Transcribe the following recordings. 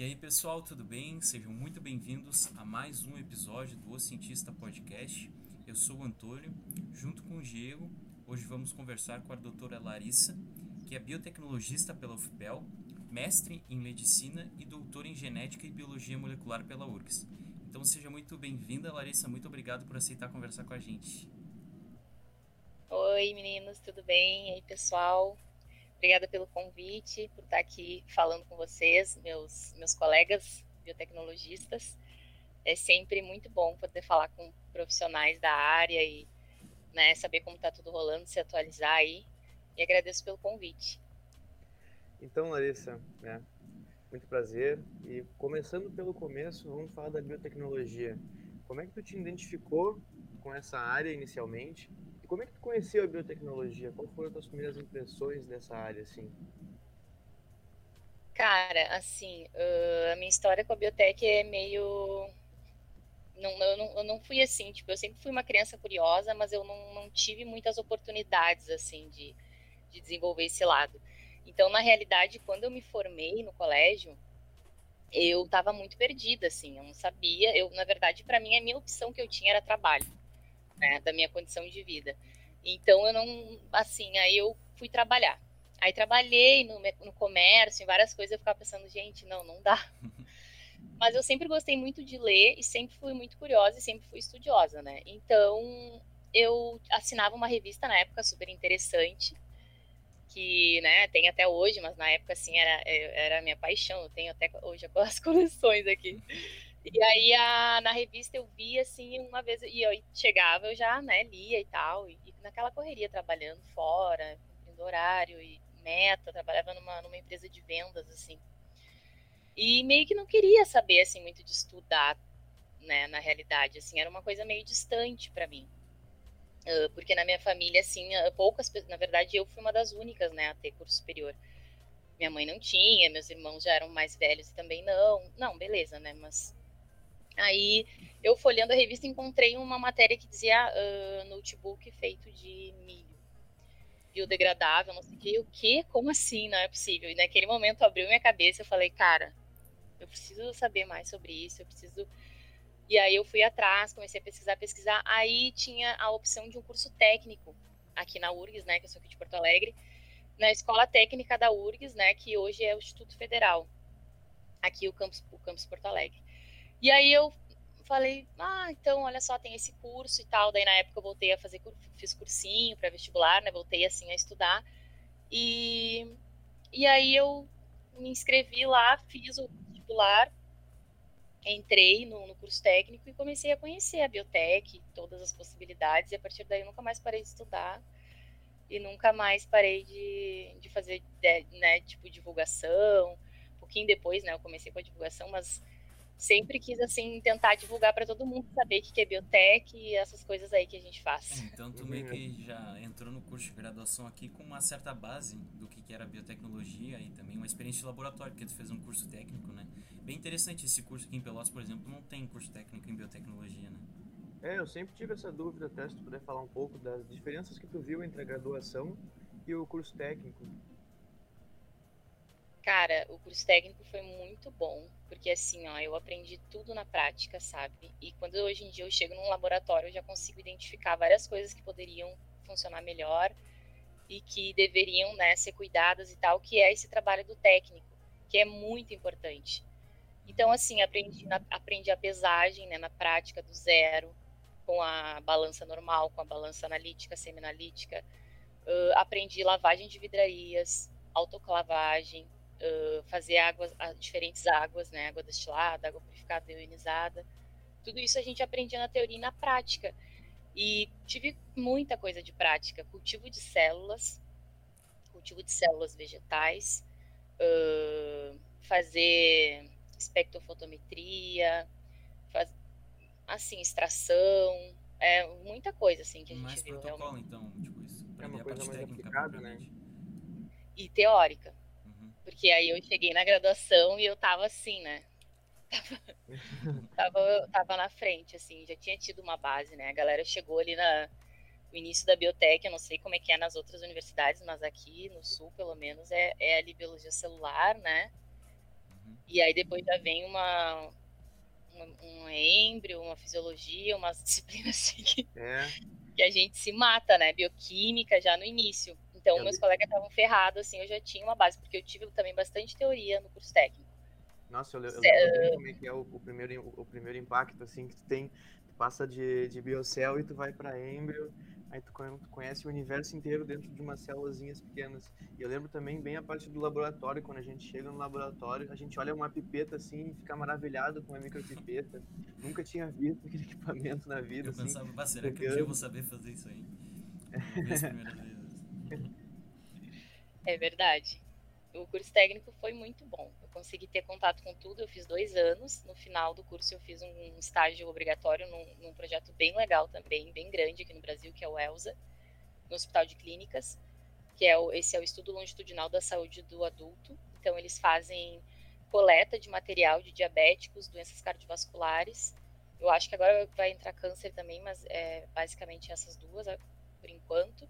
E aí, pessoal, tudo bem? Sejam muito bem-vindos a mais um episódio do O Cientista Podcast. Eu sou o Antônio, junto com o Diego. Hoje vamos conversar com a doutora Larissa, que é biotecnologista pela UFPEL, mestre em medicina e doutora em genética e biologia molecular pela URGS. Então seja muito bem-vinda, Larissa. Muito obrigado por aceitar conversar com a gente. Oi, meninos, tudo bem? E aí, pessoal? Obrigada pelo convite, por estar aqui falando com vocês, meus, meus colegas biotecnologistas. É sempre muito bom poder falar com profissionais da área e né, saber como está tudo rolando, se atualizar aí. E agradeço pelo convite. Então, Larissa, né, muito prazer. E começando pelo começo, vamos falar da biotecnologia. Como é que tu te identificou com essa área inicialmente? Como é que tu conheceu a biotecnologia? Quais foram as tuas primeiras impressões dessa área, assim? Cara, assim, uh, a minha história com a biotech é meio... Não, eu, não, eu não fui assim, tipo, eu sempre fui uma criança curiosa, mas eu não, não tive muitas oportunidades, assim, de, de desenvolver esse lado. Então, na realidade, quando eu me formei no colégio, eu estava muito perdida, assim, eu não sabia. Eu, na verdade, para mim, a minha opção que eu tinha era trabalho, né, da minha condição de vida. Então, eu não, assim, aí eu fui trabalhar. Aí trabalhei no, no comércio, em várias coisas, eu ficava pensando, gente, não, não dá. Mas eu sempre gostei muito de ler e sempre fui muito curiosa e sempre fui estudiosa, né? Então, eu assinava uma revista na época super interessante, que né, tem até hoje, mas na época assim era, é, era a minha paixão, eu tenho até hoje as coleções aqui. E aí a, na revista eu vi assim uma vez, e eu chegava, eu já né, lia e tal, e, e naquela correria trabalhando fora, cumprindo horário e meta, trabalhava numa, numa empresa de vendas, assim. E meio que não queria saber assim muito de estudar, né, na realidade, assim, era uma coisa meio distante para mim. Uh, porque na minha família, assim, poucas pessoas, na verdade, eu fui uma das únicas, né, a ter curso superior. Minha mãe não tinha, meus irmãos já eram mais velhos e também não. Não, beleza, né, mas... Aí, eu folhando a revista, encontrei uma matéria que dizia uh, notebook feito de milho. Biodegradável, não sei o que. O? Como assim? Não é possível. E naquele momento abriu minha cabeça, eu falei, cara, eu preciso saber mais sobre isso, eu preciso e aí eu fui atrás, comecei a pesquisar, pesquisar. Aí tinha a opção de um curso técnico aqui na URGS, né, que eu sou aqui de Porto Alegre, na Escola Técnica da URGS, né, que hoje é o Instituto Federal, aqui o campus, o campus Porto Alegre. E aí eu falei, ah, então olha só, tem esse curso e tal. Daí na época eu voltei a fazer, fiz cursinho para vestibular, né, voltei assim a estudar. E, e aí eu me inscrevi lá, fiz o vestibular entrei no, no, curso técnico e comecei a conhecer a biotech, todas as possibilidades, e a partir daí eu nunca mais parei de estudar e nunca mais parei de, de fazer, né, tipo, divulgação. Um pouquinho depois, né, eu comecei com a divulgação, mas sempre quis, assim, tentar divulgar para todo mundo saber o que é biotech e essas coisas aí que a gente faz. É, então, tu meio que já entrou no curso de graduação aqui com uma certa base do que era biotecnologia e também uma experiência de laboratório, porque tu fez um curso técnico, né? Bem interessante esse curso aqui em Pelotas, por exemplo, não tem curso técnico em biotecnologia, né? É, eu sempre tive essa dúvida, até se tu puder falar um pouco das diferenças que tu viu entre a graduação e o curso técnico. Cara, o curso técnico foi muito bom, porque assim, ó, eu aprendi tudo na prática, sabe? E quando hoje em dia eu chego num laboratório, eu já consigo identificar várias coisas que poderiam funcionar melhor e que deveriam, né, ser cuidadas e tal, que é esse trabalho do técnico, que é muito importante. Então, assim, aprendi, na, aprendi a pesagem né, na prática do zero, com a balança normal, com a balança analítica, semi-analítica. Uh, aprendi lavagem de vidrarias, autoclavagem, uh, fazer águas, diferentes águas, né, água destilada, água purificada, ionizada. Tudo isso a gente aprendia na teoria e na prática. E tive muita coisa de prática, cultivo de células, cultivo de células vegetais, uh, fazer espectrofotometria, faz, assim, extração, é muita coisa assim que a gente mais viu. protocolo, realmente. então, tipo isso. É uma coisa mais aplicada, né? E teórica. Uhum. Porque aí eu cheguei na graduação e eu tava assim, né? Tava, tava, tava na frente, assim, já tinha tido uma base, né? A galera chegou ali na, no início da biotech, eu não sei como é que é nas outras universidades, mas aqui no sul, pelo menos, é, é ali biologia celular, né? E aí depois já vem uma, uma um êmbrio, uma fisiologia, uma disciplina assim que, é. que a gente se mata, né? Bioquímica já no início. Então, eu meus li... colegas estavam ferrados, assim, eu já tinha uma base, porque eu tive também bastante teoria no curso técnico. Nossa, eu, eu lembro como é que é o, o, primeiro, o primeiro impacto, assim, que tu tem, tu passa de, de biocel e tu vai para êmbrio, aí tu conhece o universo inteiro dentro de umas célulazinhas pequenas. E eu lembro também bem a parte do laboratório, quando a gente chega no laboratório, a gente olha uma pipeta assim e fica maravilhado com a micropipeta. Nunca tinha visto aquele equipamento na vida. Eu assim, pensava, será que um dia eu vou saber fazer isso aí? É verdade o curso técnico foi muito bom. Eu consegui ter contato com tudo, eu fiz dois anos. No final do curso, eu fiz um estágio obrigatório num, num projeto bem legal também, bem grande aqui no Brasil, que é o ELSA, no Hospital de Clínicas, que é o, esse é o estudo longitudinal da saúde do adulto. Então, eles fazem coleta de material de diabéticos, doenças cardiovasculares. Eu acho que agora vai entrar câncer também, mas é basicamente essas duas por enquanto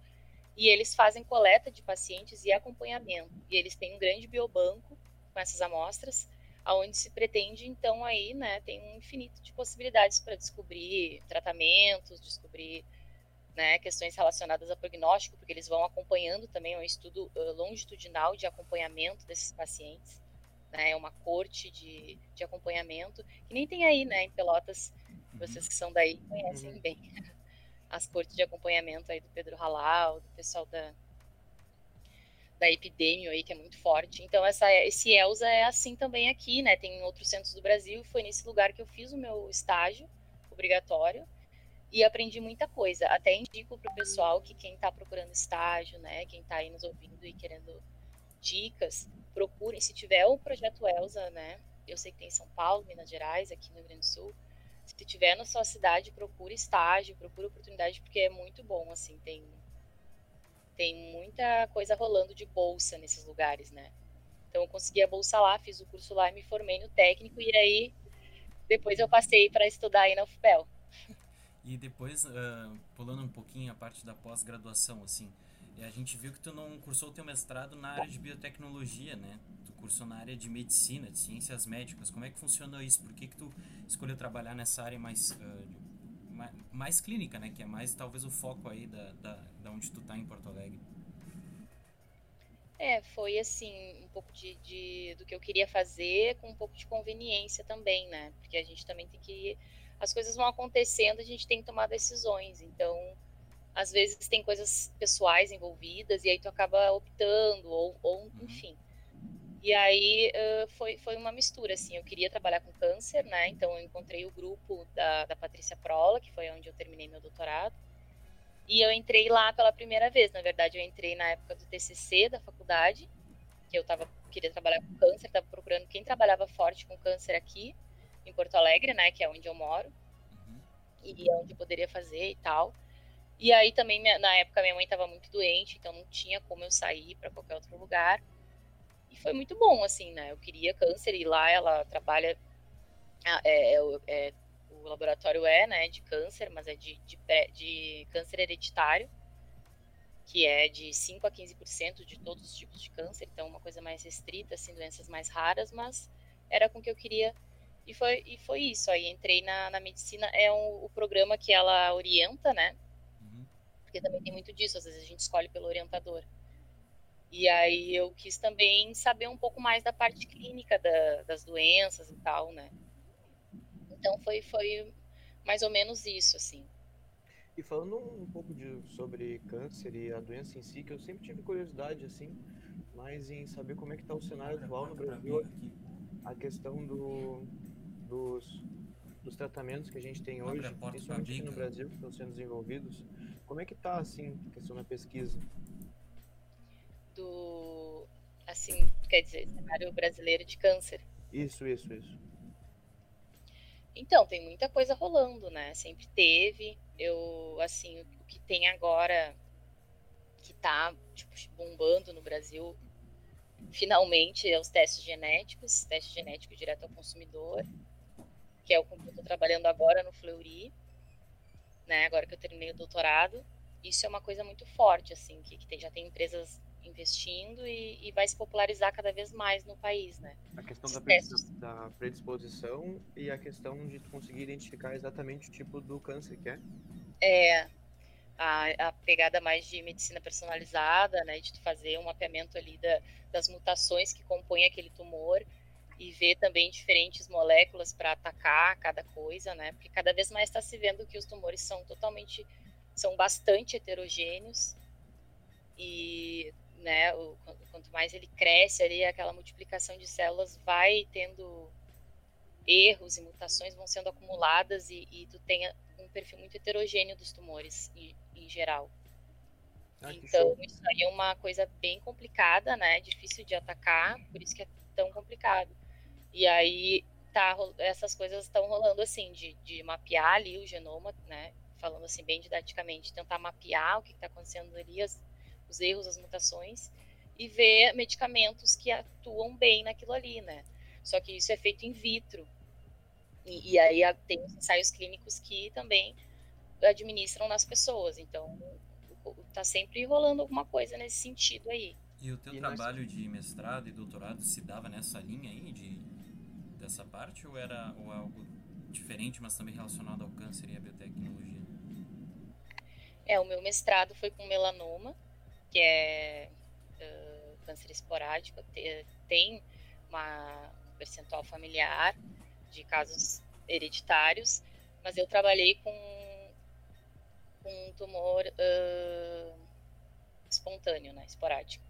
e eles fazem coleta de pacientes e acompanhamento. E eles têm um grande biobanco com essas amostras, aonde se pretende então aí, né, tem um infinito de possibilidades para descobrir tratamentos, descobrir né, questões relacionadas a prognóstico, porque eles vão acompanhando também é um estudo uh, longitudinal de acompanhamento desses pacientes, né, é uma corte de, de acompanhamento que nem tem aí, né, em Pelotas, uhum. vocês que são daí conhecem uhum. bem as cortes de acompanhamento aí do Pedro Halal, do pessoal da da Epidemio aí, que é muito forte. Então, essa, esse ELSA é assim também aqui, né? Tem em outros centros do Brasil. Foi nesse lugar que eu fiz o meu estágio obrigatório e aprendi muita coisa. Até indico para o pessoal que quem está procurando estágio, né? Quem está aí nos ouvindo e querendo dicas, procurem. Se tiver o projeto ELSA, né? Eu sei que tem em São Paulo, Minas Gerais, aqui no Rio Grande do Sul se tiver na sua cidade, procura estágio, procura oportunidade, porque é muito bom, assim, tem, tem muita coisa rolando de bolsa nesses lugares, né? Então eu consegui a bolsa lá, fiz o curso lá e me formei no técnico, e aí depois eu passei para estudar aí na UFPEL. E depois, uh, pulando um pouquinho a parte da pós-graduação, assim, a gente viu que tu não cursou o teu mestrado na área de biotecnologia, né? Tu cursou na área de medicina, de ciências médicas. Como é que funciona isso? Por que, que tu escolheu trabalhar nessa área mais, uh, mais, mais, clínica, né? Que é mais talvez o foco aí da, da, da onde tu tá em Porto Alegre. É, foi assim, um pouco de, de, do que eu queria fazer, com um pouco de conveniência também, né? Porque a gente também tem que. As coisas vão acontecendo, a gente tem que tomar decisões. Então, às vezes tem coisas pessoais envolvidas e aí tu acaba optando ou, ou uhum. enfim. E aí uh, foi, foi uma mistura, assim, eu queria trabalhar com câncer, né, então eu encontrei o grupo da, da Patrícia Prola, que foi onde eu terminei meu doutorado, e eu entrei lá pela primeira vez, na verdade eu entrei na época do TCC da faculdade, que eu tava, queria trabalhar com câncer, estava procurando quem trabalhava forte com câncer aqui, em Porto Alegre, né, que é onde eu moro, uhum. e é onde eu poderia fazer e tal, e aí também, na época, minha mãe estava muito doente, então não tinha como eu sair para qualquer outro lugar. E foi muito bom, assim, né? Eu queria câncer e lá ela trabalha. É, é, é, o laboratório é, né, de câncer, mas é de, de, de câncer hereditário, que é de 5 a 15% de todos os tipos de câncer, então uma coisa mais restrita, assim, doenças mais raras, mas era com que eu queria. E foi, e foi isso. Aí entrei na, na medicina, é um, o programa que ela orienta, né? Porque também tem muito disso, às vezes a gente escolhe pelo orientador. E aí eu quis também saber um pouco mais da parte clínica da, das doenças e tal, né? Então foi, foi mais ou menos isso, assim. E falando um pouco de, sobre câncer e a doença em si, que eu sempre tive curiosidade, assim, mas em saber como é que está o cenário atual no Brasil, a questão do, dos, dos tratamentos que a gente tem hoje, principalmente aqui no Brasil, que estão sendo desenvolvidos, como é que tá, assim, a questão da pesquisa? Do, assim, quer dizer, cenário brasileiro de câncer. Isso, isso, isso. Então, tem muita coisa rolando, né? Sempre teve. Eu, assim, o que tem agora que tá, tipo, bombando no Brasil, finalmente, é os testes genéticos, teste genético direto ao consumidor, que é o que eu estou trabalhando agora no Fleury né? Agora que eu terminei o doutorado, isso é uma coisa muito forte, assim, que, que tem, já tem empresas investindo e, e, vai se popularizar cada vez mais no país, né? A questão da, da, predisposição e a questão de conseguir identificar exatamente o tipo do câncer que é. É, a, a pegada mais de medicina personalizada, né, de fazer um mapeamento ali da, das mutações que compõem aquele tumor e ver também diferentes moléculas para atacar cada coisa, né? Porque cada vez mais está se vendo que os tumores são totalmente, são bastante heterogêneos e, né, o, quanto mais ele cresce ali, aquela multiplicação de células vai tendo erros e mutações vão sendo acumuladas e, e tu tem um perfil muito heterogêneo dos tumores em, em geral. Ah, então, isso aí é uma coisa bem complicada, né? Difícil de atacar, por isso que é tão complicado. E aí tá, essas coisas estão rolando assim, de, de mapear ali o genoma, né? Falando assim bem didaticamente, tentar mapear o que está acontecendo ali, as, os erros, as mutações, e ver medicamentos que atuam bem naquilo ali, né? Só que isso é feito in vitro. E, e aí tem os ensaios clínicos que também administram nas pessoas. Então, tá sempre rolando alguma coisa nesse sentido aí. E o teu e trabalho nós... de mestrado e doutorado se dava nessa linha aí de dessa parte ou era ou algo diferente, mas também relacionado ao câncer e à biotecnologia? É, o meu mestrado foi com melanoma, que é uh, câncer esporádico, tem uma, um percentual familiar de casos hereditários, mas eu trabalhei com, com um tumor uh, espontâneo, né, esporádico,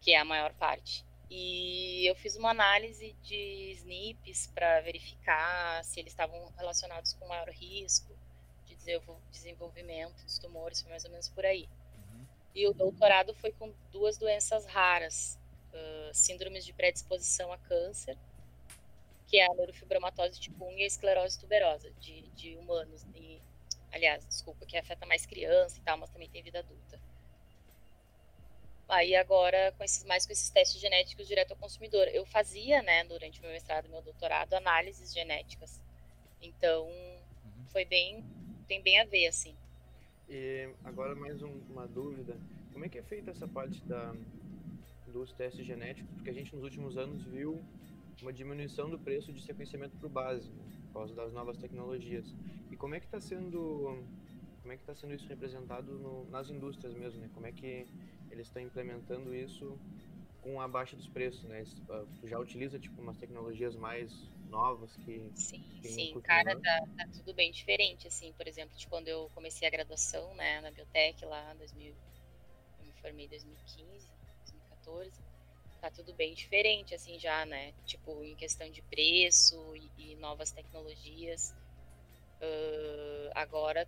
que é a maior parte. E eu fiz uma análise de SNPs para verificar se eles estavam relacionados com maior risco de desenvolvimento dos tumores, foi mais ou menos por aí. Uhum. E o doutorado foi com duas doenças raras, uh, síndromes de predisposição a câncer, que é a neurofibromatose tipo 1 e a esclerose tuberosa de, de humanos. E, aliás, desculpa, que afeta mais criança e tal, mas também tem vida adulta. Aí agora, com esses, mais com esses testes genéticos direto ao consumidor. Eu fazia, né, durante o meu mestrado e meu doutorado, análises genéticas. Então, uhum. foi bem, tem bem a ver, assim. E agora mais um, uma dúvida. Como é que é feita essa parte da, dos testes genéticos? Porque a gente nos últimos anos viu uma diminuição do preço de sequenciamento para o base, né, por causa das novas tecnologias. E como é que está sendo como é que está sendo isso representado no, nas indústrias mesmo, né? Como é que eles estão implementando isso com a baixa dos preços, né? Ah, tu já utiliza tipo umas tecnologias mais novas que sim, sim, cara, tá, tá, tudo bem diferente, assim, por exemplo, de quando eu comecei a graduação, né, na biotech lá em 2000, eu me formei em 2015, 2014, tá tudo bem diferente, assim, já, né, tipo, em questão de preço e, e novas tecnologias, uh, agora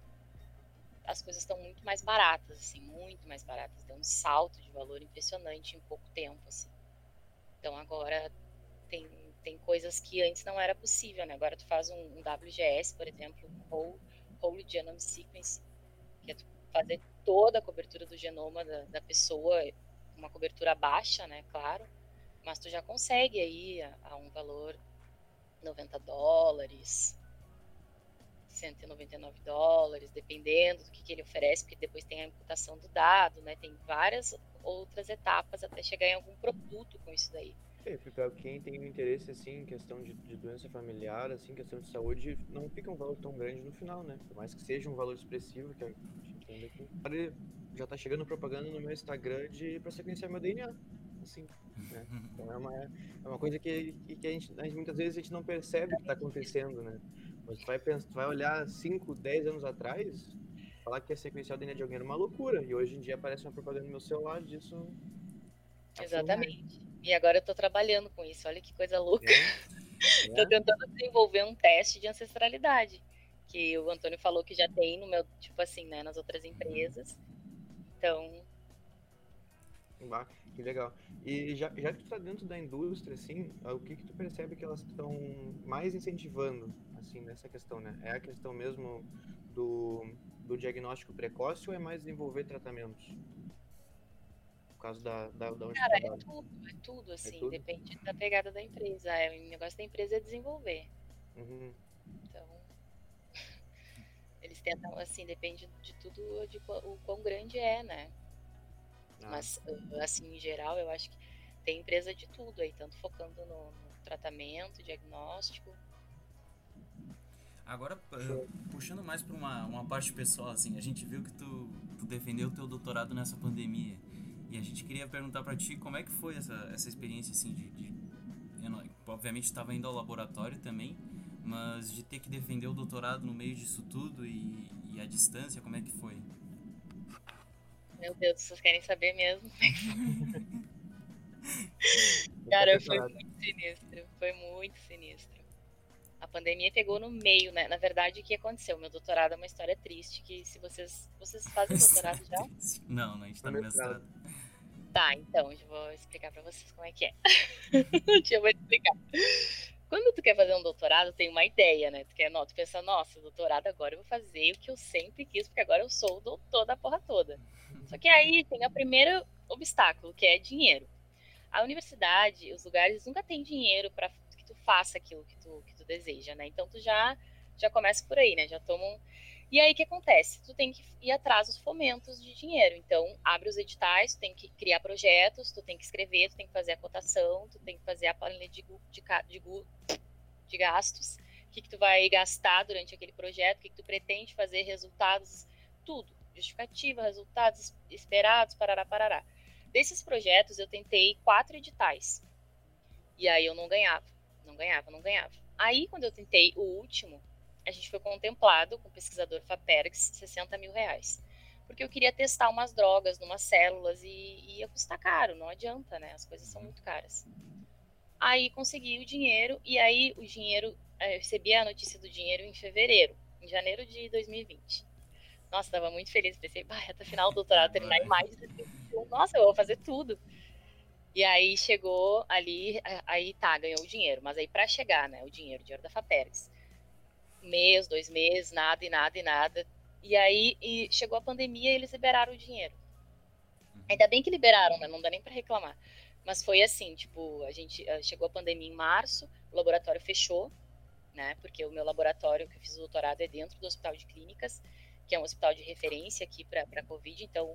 as coisas estão muito mais baratas, assim, muito mais baratas. Deu um salto de valor impressionante em pouco tempo, assim. Então agora tem, tem coisas que antes não era possível, né? Agora tu faz um, um WGS, por exemplo, Whole, Whole Genome Sequence, que é tu fazer toda a cobertura do genoma da, da pessoa, uma cobertura baixa, né? Claro, mas tu já consegue aí a, a um valor 90 dólares, 199 dólares, dependendo do que, que, ele oferece, porque depois tem a imputação do dado, né? Tem várias outras etapas até chegar em algum produto com isso daí. É, para quem tem um interesse assim em questão de, de, doença familiar, assim, questão de saúde, não fica um valor tão grande no final, né? Por mais que seja um valor expressivo, que a gente entende aqui. Já tá chegando propaganda no meu Instagram de para sequenciar meu DNA, assim. Né? Então é uma, é uma coisa que, que, a, gente, a gente, muitas vezes a gente não percebe que está acontecendo, né? Mas tu vai, pensar, tu vai olhar 5, 10 anos atrás, falar que é sequencial DNA de alguém era uma loucura. E hoje em dia aparece uma propaganda no meu celular disso. Exatamente. E agora eu tô trabalhando com isso. Olha que coisa louca. É. É. tô tentando desenvolver um teste de ancestralidade. Que o Antônio falou que já tem no meu, tipo assim, né, nas outras empresas. Então. Que legal. E já, já que tu tá dentro da indústria, assim, o que que tu percebe que elas estão mais incentivando assim, nessa questão, né? É a questão mesmo do, do diagnóstico precoce ou é mais desenvolver tratamentos? No caso da, da, da onde Cara, é tudo, é tudo, assim, é tudo? depende da pegada da empresa. É, o negócio da empresa é desenvolver. Uhum. Então, eles tentam, assim, depende de tudo, de o quão grande é, né? Ah. Mas, assim, em geral, eu acho que tem empresa de tudo aí, tanto focando no, no tratamento, diagnóstico. Agora, puxando mais para uma, uma parte pessoal, assim, a gente viu que tu, tu defendeu o teu doutorado nessa pandemia. E a gente queria perguntar para ti como é que foi essa, essa experiência, assim, de... de não, obviamente estava indo ao laboratório também, mas de ter que defender o doutorado no meio disso tudo e, e a distância, como é que foi? Meu Deus, vocês querem saber mesmo? Cara, foi muito sinistro. Foi muito sinistro. A pandemia pegou no meio, né? Na verdade, o que aconteceu? Meu doutorado é uma história triste, que se vocês... Vocês fazem doutorado já? Não, não, a gente tá no mestrado. Tá, então, eu vou explicar pra vocês como é que é. Deixa eu vou explicar. Quando tu quer fazer um doutorado, tem uma ideia, né? Tu quer, não, tu pensa, nossa, doutorado agora eu vou fazer o que eu sempre quis, porque agora eu sou o doutor da porra toda. Só que aí tem o primeiro obstáculo, que é dinheiro. A universidade, os lugares nunca têm dinheiro para que tu faça aquilo que tu, que tu deseja, né? Então tu já já começa por aí, né? Já toma um... E aí o que acontece? Tu tem que ir atrás dos fomentos de dinheiro. Então, abre os editais, tu tem que criar projetos, tu tem que escrever, tu tem que fazer a cotação, tu tem que fazer a planilha de, de, de, de gastos, o que, que tu vai gastar durante aquele projeto, o que, que tu pretende fazer, resultados, tudo. Justificativa, resultados esperados, parará, parará. Desses projetos, eu tentei quatro editais. E aí eu não ganhava, não ganhava, não ganhava. Aí, quando eu tentei o último, a gente foi contemplado com o pesquisador Faperx 60 mil reais. Porque eu queria testar umas drogas, numas células, e, e ia custar caro, não adianta, né? As coisas são muito caras. Aí consegui o dinheiro, e aí o dinheiro, eh, eu recebi a notícia do dinheiro em fevereiro, em janeiro de 2020. Nossa, estava muito feliz. Pensei, até final do doutorado terminar em mais de Nossa, eu vou fazer tudo. E aí chegou ali, aí tá, ganhou o dinheiro. Mas aí para chegar, né, o dinheiro, o dinheiro da Faperes. Mês, dois meses, nada e nada e nada. E aí e chegou a pandemia e eles liberaram o dinheiro. Uhum. Ainda bem que liberaram, né? Não dá nem para reclamar. Mas foi assim, tipo, a gente eh, chegou a pandemia em março, o laboratório fechou, né? Porque o meu laboratório que eu fiz o doutorado é dentro do Hospital de Clínicas que é um hospital de referência aqui para Covid, então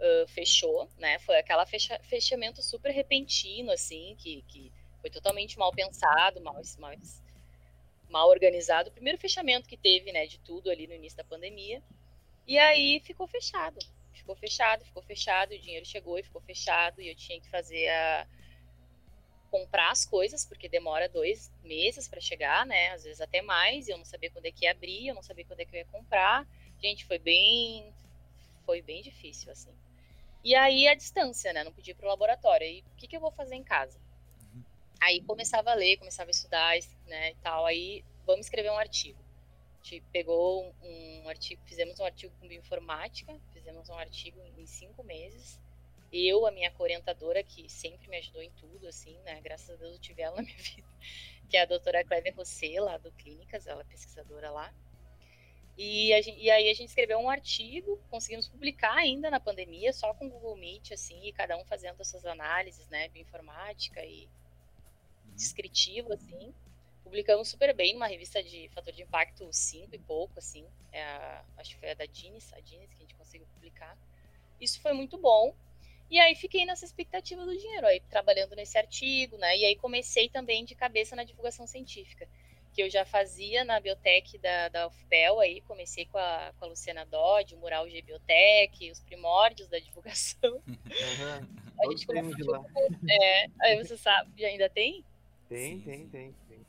uh, fechou, né? Foi aquela fecha, fechamento super repentino, assim, que, que foi totalmente mal pensado, mal, mal, mal organizado. O primeiro fechamento que teve, né, de tudo ali no início da pandemia. E aí ficou fechado. Ficou fechado, ficou fechado, o dinheiro chegou e ficou fechado, e eu tinha que fazer a comprar as coisas, porque demora dois meses para chegar, né? Às vezes até mais, e eu não sabia quando é que ia abrir, eu não sabia quando é que eu ia comprar. Gente, foi bem. Foi bem difícil, assim. E aí a distância, né? Não podia ir pro laboratório. E o que, que eu vou fazer em casa? Uhum. Aí começava a ler, começava a estudar, né, e tal. Aí vamos escrever um artigo. A gente pegou um, um artigo, fizemos um artigo com bioinformática, fizemos um artigo em cinco meses. Eu, a minha orientadora, que sempre me ajudou em tudo, assim, né? Graças a Deus eu tive ela na minha vida, que é a doutora Clévia Rossê, lá do Clínicas, ela é pesquisadora lá. E, gente, e, aí a gente escreveu um artigo, conseguimos publicar ainda na pandemia, só com Google Meet, assim, e cada um fazendo as suas análises, né, bioinformática e uhum. descritivo, assim. Publicamos super bem numa revista de fator de impacto 5 e pouco, assim, é a, acho que foi a da Dines, a Dines que a gente conseguiu publicar. Isso foi muito bom, e aí fiquei nessa expectativa do dinheiro, aí trabalhando nesse artigo, né, e aí comecei também de cabeça na divulgação científica que eu já fazia na biotech da, da UFPEL, aí comecei com a, com a Luciana Dodge, o mural de biotech, os primórdios da divulgação. Uhum. a gente começou lá. É, aí você sabe, ainda tem? Tem, tem, tem, tem.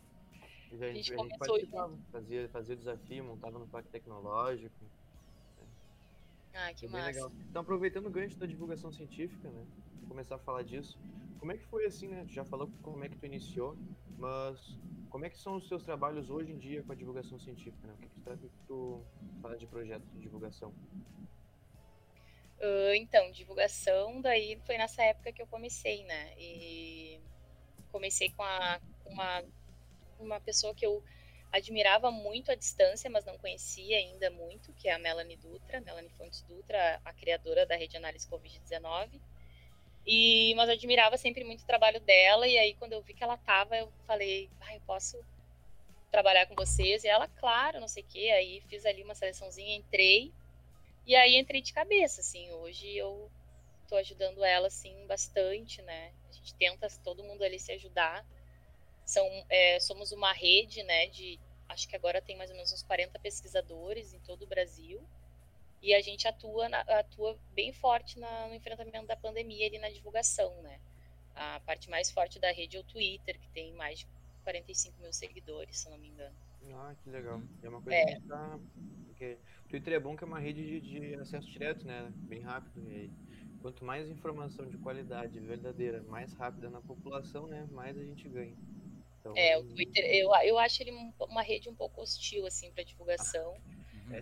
Já, a gente, a gente participava, fazia, fazia o desafio, montava no parque tecnológico. Ah, que massa. Legal. Então, aproveitando o gancho da divulgação científica, né? Vou começar a falar disso. Como é que foi assim, né? Tu já falou como é que tu iniciou, mas como é que são os seus trabalhos hoje em dia com a divulgação científica? Né? O que, que, tu, que tu faz de projeto de divulgação? Uh, então, divulgação, daí foi nessa época que eu comecei, né? E comecei com a, uma, uma pessoa que eu admirava muito à distância, mas não conhecia ainda muito, que é a Melanie Dutra, Melanie Fontes Dutra, a criadora da rede análise Covid-19. E, mas eu admirava sempre muito o trabalho dela, e aí quando eu vi que ela tava, eu falei, ah, eu posso trabalhar com vocês? E ela, claro, não sei o quê, aí fiz ali uma seleçãozinha, entrei, e aí entrei de cabeça, assim, hoje eu tô ajudando ela, assim, bastante, né? A gente tenta todo mundo ali se ajudar. São, é, somos uma rede, né, de, acho que agora tem mais ou menos uns 40 pesquisadores em todo o Brasil, e a gente atua, na, atua bem forte na, no enfrentamento da pandemia e na divulgação, né? A parte mais forte da rede é o Twitter, que tem mais de 45 mil seguidores, se não me engano. Ah, que legal. É uma coisa é. que tá... Porque o Twitter é bom que é uma rede de, de acesso direto, né? Bem rápido. E quanto mais informação de qualidade verdadeira, mais rápida na população, né? Mais a gente ganha. Então... É, o Twitter, eu, eu acho ele uma rede um pouco hostil, assim, para divulgação. É.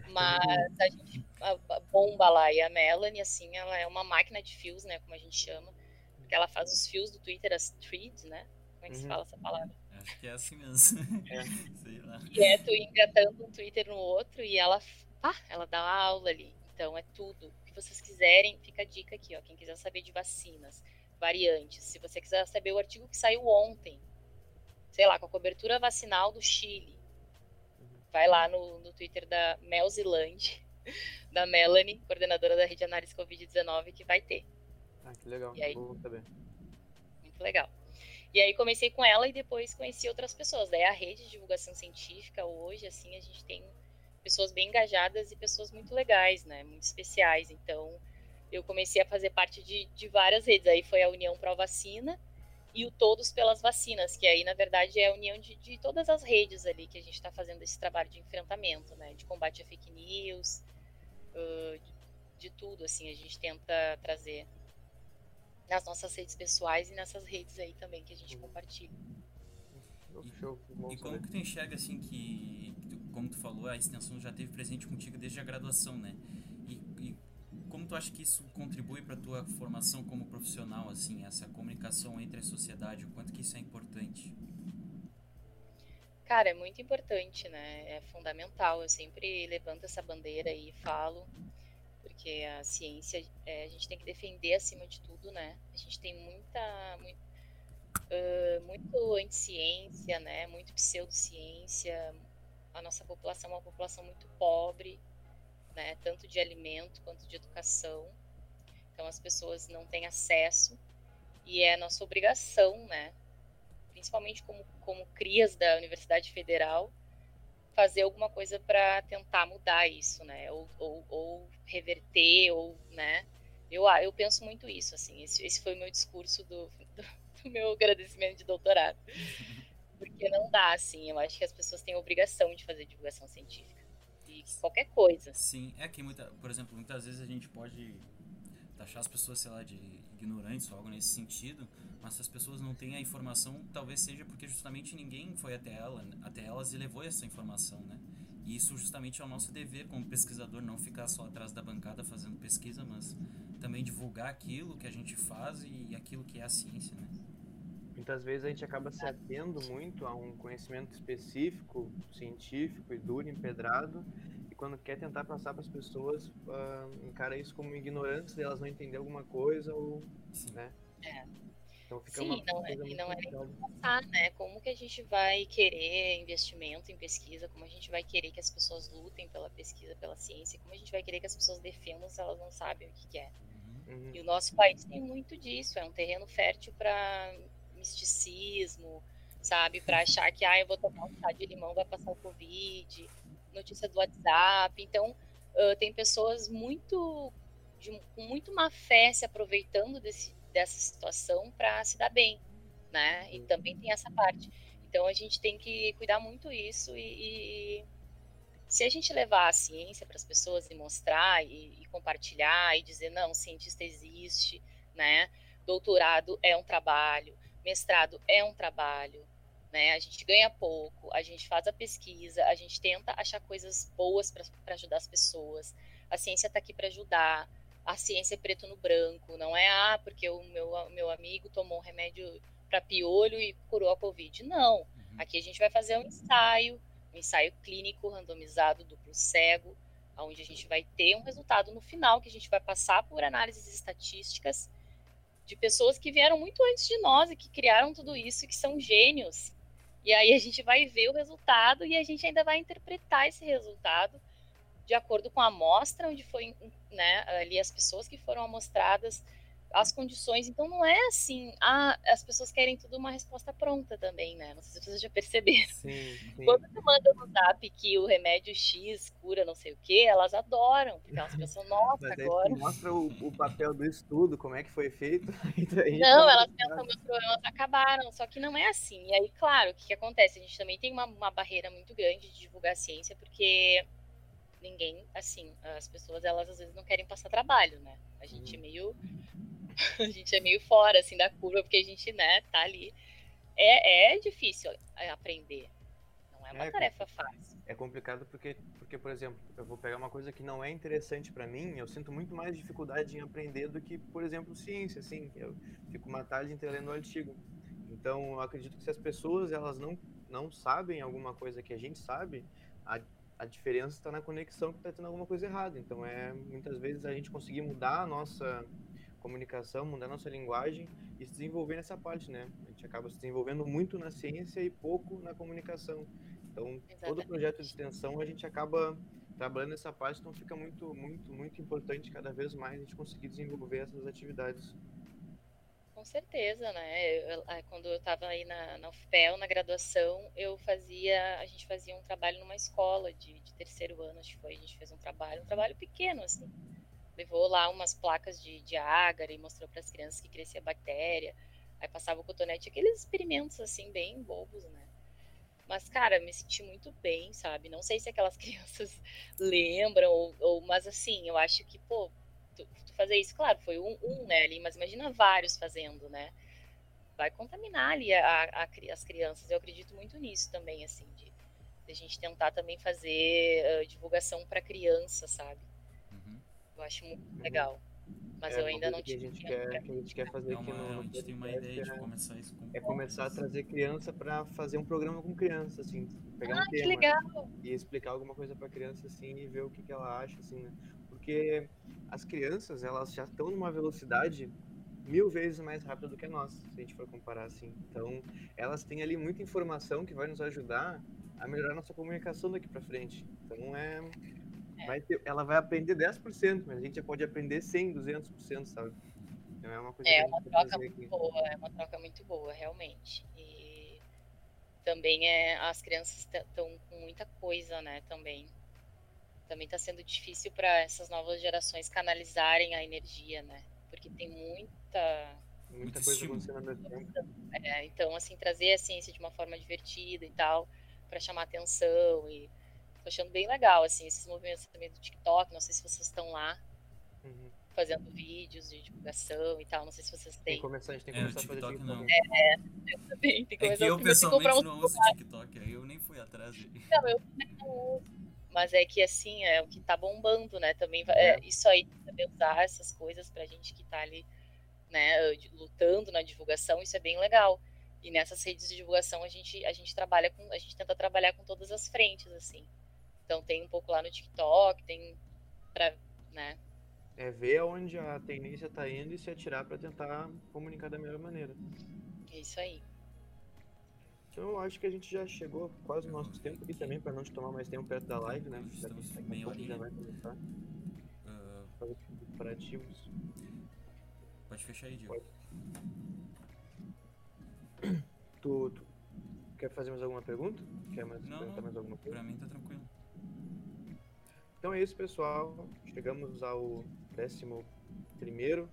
Mas a gente a bomba lá e a Melanie, assim, ela é uma máquina de fios, né? Como a gente chama. Porque ela faz os fios do Twitter, as threads, né? Como é que uhum. se fala essa palavra? Acho que é assim mesmo. É. Sei lá. E é tu engatando um Twitter no outro e ela, pá, ela dá uma aula ali. Então é tudo. O que vocês quiserem, fica a dica aqui, ó. Quem quiser saber de vacinas, variantes, se você quiser saber o artigo que saiu ontem, sei lá, com a cobertura vacinal do Chile, vai lá no, no Twitter da Melziland, da Melanie, coordenadora da rede análise Covid-19, que vai ter. Ah, que legal. E aí, saber. Muito legal. E aí comecei com ela e depois conheci outras pessoas. Daí a rede de divulgação científica hoje, assim, a gente tem pessoas bem engajadas e pessoas muito legais, né? Muito especiais. Então, eu comecei a fazer parte de, de várias redes. Aí foi a União Pro Vacina e o Todos pelas Vacinas, que aí, na verdade, é a união de, de todas as redes ali que a gente está fazendo esse trabalho de enfrentamento, né? De combate a fake news, uh, de, de tudo, assim. A gente tenta trazer nas nossas redes pessoais e nessas redes aí também que a gente compartilha. E, e como que tu enxerga assim que, como tu falou, a extensão já teve presente contigo desde a graduação, né? Como tu acha que isso contribui para tua formação como profissional, assim, essa comunicação entre a sociedade, o quanto que isso é importante? Cara, é muito importante, né? É fundamental. Eu sempre levanto essa bandeira e falo porque a ciência é, a gente tem que defender acima de tudo, né? A gente tem muita muito, uh, muito anticiência, né? Muito pseudociência. A nossa população é uma população muito pobre, né? Tanto de alimento quanto de educação. Então as pessoas não têm acesso e é nossa obrigação, né? Principalmente como como crias da Universidade Federal fazer alguma coisa para tentar mudar isso, né? Ou, ou, ou, reverter, ou, né? Eu, ah, eu penso muito isso, assim. Esse, esse foi o meu discurso do, do, do, meu agradecimento de doutorado. Porque não dá, assim. Eu acho que as pessoas têm a obrigação de fazer divulgação científica. Qualquer coisa. Sim, é que, muita, por exemplo, muitas vezes a gente pode taxar as pessoas, sei lá, de ignorantes ou algo nesse sentido, mas se as pessoas não têm a informação, talvez seja porque justamente ninguém foi até ela, até elas e levou essa informação, né? E isso justamente é o nosso dever como pesquisador, não ficar só atrás da bancada fazendo pesquisa, mas também divulgar aquilo que a gente faz e aquilo que é a ciência, né? Muitas vezes a gente acaba se atendo muito a um conhecimento específico, científico e duro, empedrado, e quando quer tentar passar para as pessoas, uh, encara isso como ignorância, elas não entender alguma coisa ou, Sim. né? É. Então fica Sim, uma não, é, e não é nem passar, né? Como que a gente vai querer investimento em pesquisa? Como a gente vai querer que as pessoas lutem pela pesquisa, pela ciência? Como a gente vai querer que as pessoas defendam se elas não sabem o que, que é? Uhum. E o nosso país tem muito disso. É um terreno fértil para misticismo, sabe? Para achar que ah, eu vou tomar um chá de limão, vai passar o Covid, notícia do WhatsApp. Então, uh, tem pessoas muito de, com muito má fé se aproveitando desse, dessa situação para se dar bem, né? E também tem essa parte. Então a gente tem que cuidar muito isso e, e se a gente levar a ciência para as pessoas e mostrar e, e, compartilhar e dizer não, cientista existe, né? Doutorado é um trabalho, mestrado é um trabalho, né? A gente ganha pouco, a gente faz a pesquisa, a gente tenta achar coisas boas para ajudar as pessoas. A ciência está aqui para ajudar, a ciência é preto no branco, não é ah, porque o meu, meu amigo tomou um remédio para piolho e curou a Covid. Não. Uhum. Aqui a gente vai fazer um ensaio, um ensaio clínico randomizado, duplo cego, onde a gente vai ter um resultado no final que a gente vai passar por análises estatísticas de pessoas que vieram muito antes de nós e que criaram tudo isso, que são gênios. E aí a gente vai ver o resultado e a gente ainda vai interpretar esse resultado de acordo com a amostra onde foi, né, ali as pessoas que foram amostradas, as condições. Então não é assim, ah, as pessoas querem tudo uma resposta pronta também, né? Não sei se vocês já perceberam. Sim, sim. Quando tu manda no zap que o remédio X cura não sei o que, elas adoram, porque elas pensam, nossa, Mas agora. mostra o, o papel do estudo, como é que foi feito. Não, elas pensam meus problemas acabaram, só que não é assim. E aí, claro, o que, que acontece? A gente também tem uma, uma barreira muito grande de divulgar a ciência, porque ninguém, assim, as pessoas, elas às vezes não querem passar trabalho, né? A gente Uhum. meio. A gente é meio fora, assim, da curva, porque a gente, né, tá ali. É, é difícil aprender. Não é uma É, tarefa fácil. É complicado porque, porque, por exemplo, eu vou pegar uma coisa que não é interessante para mim, eu sinto muito mais dificuldade em aprender do que, por exemplo, ciência, assim. Eu fico uma tarde inteira lendo um artigo. Então, eu acredito que se as pessoas elas não, não sabem alguma coisa que a gente sabe, a, a diferença está na conexão que está tendo alguma coisa errada. Então, é muitas vezes a gente conseguir mudar a nossa comunicação, mudar nossa linguagem e se desenvolver nessa parte, né? A gente acaba se desenvolvendo muito na ciência e pouco na comunicação. Então, todo Exatamente. projeto de extensão a gente acaba trabalhando nessa parte, então fica muito, muito, muito importante cada vez mais a gente conseguir desenvolver essas atividades. Com certeza, né? Eu- eu- quando eu estava aí na, na UFPEL, na graduação, eu fazia, a gente fazia um trabalho numa escola de, de terceiro ano, acho que foi, a gente fez um trabalho, um trabalho pequeno, assim. Levou lá umas placas de, de agar e mostrou para as crianças que crescia bactéria. Aí passava o cotonete, aqueles experimentos, assim, bem bobos, né? Mas, cara, me senti muito bem, sabe? Não sei se aquelas crianças lembram, ou, ou- mas assim, eu acho que, pô, tu, tu fazer isso, claro, foi um, um, né, ali, mas imagina vários fazendo, né? Vai contaminar ali a, a as crianças. Eu acredito muito nisso também, assim, de, de a gente tentar também fazer ah, divulgação para criança, sabe? Uhum. Eu acho muito legal. Mas É eu ainda não que a tive gente quer, que a gente quer fazer É aqui uma, no, no a gente tem uma ideia de é- começar isso com é começar a trazer criança para fazer um programa com criança, assim, pegar um Ah, que tema legal! e explicar alguma coisa para criança assim e ver o que, que ela acha, assim, né? Porque as crianças, elas já estão numa velocidade mil vezes mais rápida do que a nossa, se a gente for comparar assim. Então, elas têm ali muita informação que vai nos ajudar a melhorar nossa comunicação daqui para frente. Então, é, É. vai ter, ela vai aprender 10%, mas a gente já pode aprender 100, 200%, sabe? Então, é uma coisa que É uma troca muito aqui. boa, é uma troca muito boa, realmente. E também é, as crianças estão com muita coisa, né, também. Também está sendo difícil para essas novas gerações canalizarem a energia, né? Porque tem muita. Muita Muito coisa acontecendo ao mesmo tempo. é, então, assim, trazer a ciência de uma forma divertida e tal, para chamar atenção. E tô achando bem legal, assim, esses movimentos também do TikTok. Não sei se vocês estão lá Uhum. fazendo vídeos de divulgação e tal. Não sei se vocês Tem têm. que começar, a gente tem que É, começar a fazer TikTok não. TikTok. também. Tem que É que começar eu tem pessoalmente um não uso TikTok, aí eu nem fui atrás dele. Não, eu não uso. Mas é que assim, é o que tá bombando, né? Também vai- é, isso aí, saber usar essas coisas pra gente que tá ali, né, de- lutando na divulgação, isso é bem legal. E nessas redes de divulgação a gente, a gente trabalha com, a gente tenta trabalhar com todas as frentes, assim. Então tem um pouco lá no TikTok, tem pra, né? É ver aonde a tendência está indo e se atirar para tentar comunicar da melhor maneira. É isso aí. Então eu acho que a gente já chegou quase no nosso tempo aqui também, para não te tomar mais tempo perto da live, né? Estamos já horinha. vai começar Ah, fazer os preparativos. pode fechar aí, Diego. Pode. Tu, tu quer fazer mais alguma pergunta? Quer mais, Não, perguntar não. mais alguma coisa? Pra mim tá tranquilo. Então é isso, pessoal. Chegamos ao décimo primeiro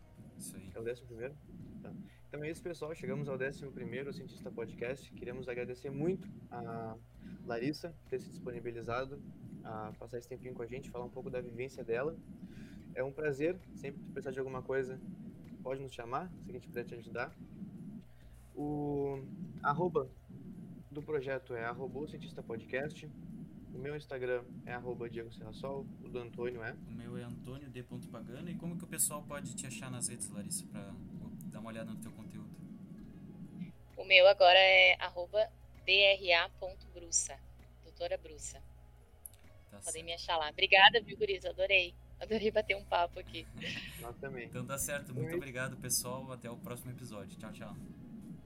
aí. É o décimo primeiro? Tá. Então é isso, pessoal. Chegamos ao décimo primeiro Cientista Podcast. Queremos agradecer muito a Larissa por ter se disponibilizado a passar esse tempinho com a gente, falar um pouco da vivência dela. É um prazer. Sempre que precisar de alguma coisa, pode nos chamar, se a gente puder te ajudar. O arroba do projeto é arroba Cientista Podcast. O meu Instagram é arroba Diego Serrasol. O do Antônio é O meu é Antônio D. Pagano. E como que o pessoal pode te achar nas redes, Larissa, pra dar uma olhada no teu conteúdo? O meu agora é arroba dra.bruça, doutora Bruça. Tá Podem certo. me achar lá. Obrigada, viu, Guris? Adorei. Adorei bater um papo aqui. nós também. Então tá certo. Muito obrigado, pessoal. Até o próximo episódio. Tchau, tchau.